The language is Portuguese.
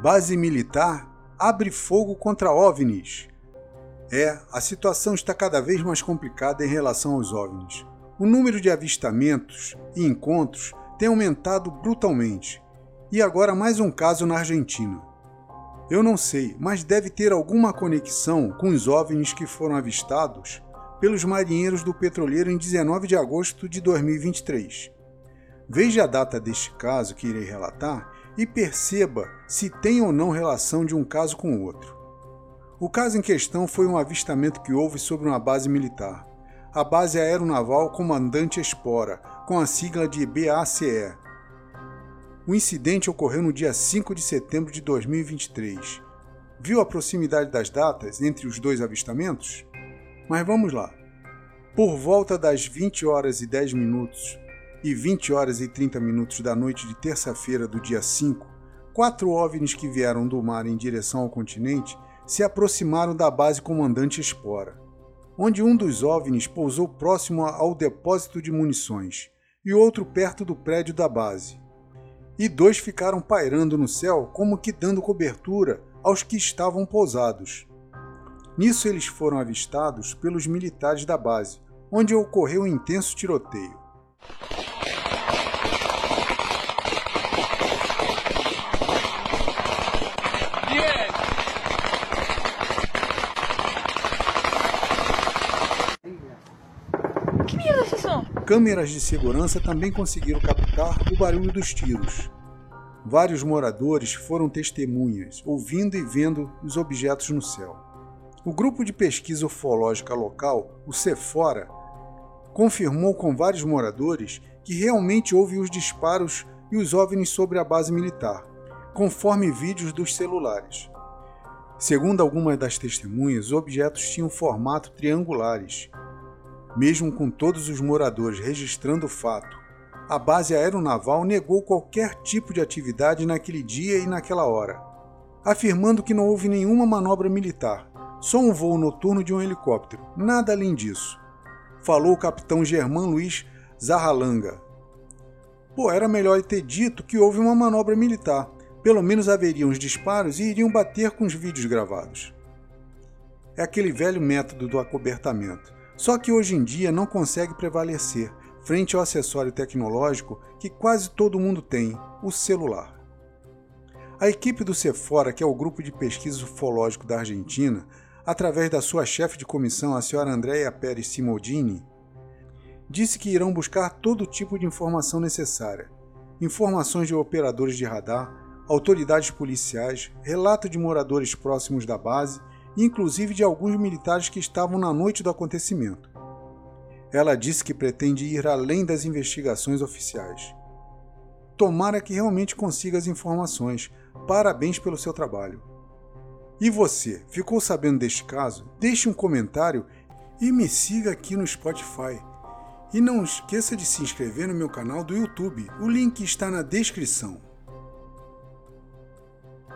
Base militar abre fogo contra OVNIs. É, a situação está cada vez mais complicada em relação aos OVNIs. O número de avistamentos e encontros tem aumentado brutalmente. E agora mais um caso na Argentina. Eu não sei, mas deve ter alguma conexão com os OVNIs que foram avistados pelos marinheiros do petroleiro em 19 de agosto de 2023. Veja a data deste caso que irei relatar e perceba se tem ou não relação de um caso com o outro. O caso em questão foi um avistamento que houve sobre uma base militar, a Base Aeronaval Comandante Espora, com a sigla de BACE. O incidente ocorreu no dia 5 de setembro de 2023. Viu a proximidade das datas entre os dois avistamentos? Mas vamos lá. Por volta das 20 horas e 10 minutos e 20 horas e 30 minutos da noite de terça-feira do dia 5, quatro OVNIs que vieram do mar em direção ao continente se aproximaram da base Comandante Espora, onde um dos OVNIs pousou próximo ao depósito de munições e outro perto do prédio da base. E dois ficaram pairando no céu como que dando cobertura aos que estavam pousados. Nisso eles foram avistados pelos militares da base, onde ocorreu um intenso tiroteio. Câmeras de segurança também conseguiram captar o barulho dos tiros. Vários moradores foram testemunhas, ouvindo e vendo os objetos no céu. O grupo de pesquisa ufológica local, o Cefora, confirmou com vários moradores que realmente houve os disparos e os OVNIs sobre a base militar, conforme vídeos dos celulares. Segundo algumas das testemunhas, os objetos tinham formato triangulares. Mesmo com todos os moradores registrando o fato, a base aeronaval negou qualquer tipo de atividade naquele dia e naquela hora, afirmando que não houve nenhuma manobra militar, só um voo noturno de um helicóptero, nada além disso falou o capitão Germán Luiz Zarralanga. Pô, era melhor ter dito que houve uma manobra militar. Pelo menos haveriam os disparos e iriam bater com os vídeos gravados. É aquele velho método do acobertamento, só que hoje em dia não consegue prevalecer frente ao acessório tecnológico que quase todo mundo tem, o celular. A equipe do Cefora, que é o grupo de pesquisa ufológico da Argentina, através da sua chefe de comissão, a senhora Andrea Pérez Simodini, disse que irão buscar todo tipo de informação necessária: informações de operadores de radar, autoridades policiais, relato de moradores próximos da base, inclusive de alguns militares que estavam na noite do acontecimento. Ela disse que pretende ir além das investigações oficiais. Tomara que realmente consiga as informações. Parabéns pelo seu trabalho. E você, ficou sabendo deste caso? Deixe um comentário e me siga aqui no Spotify. E não esqueça de se inscrever no meu canal do YouTube, o link está na descrição.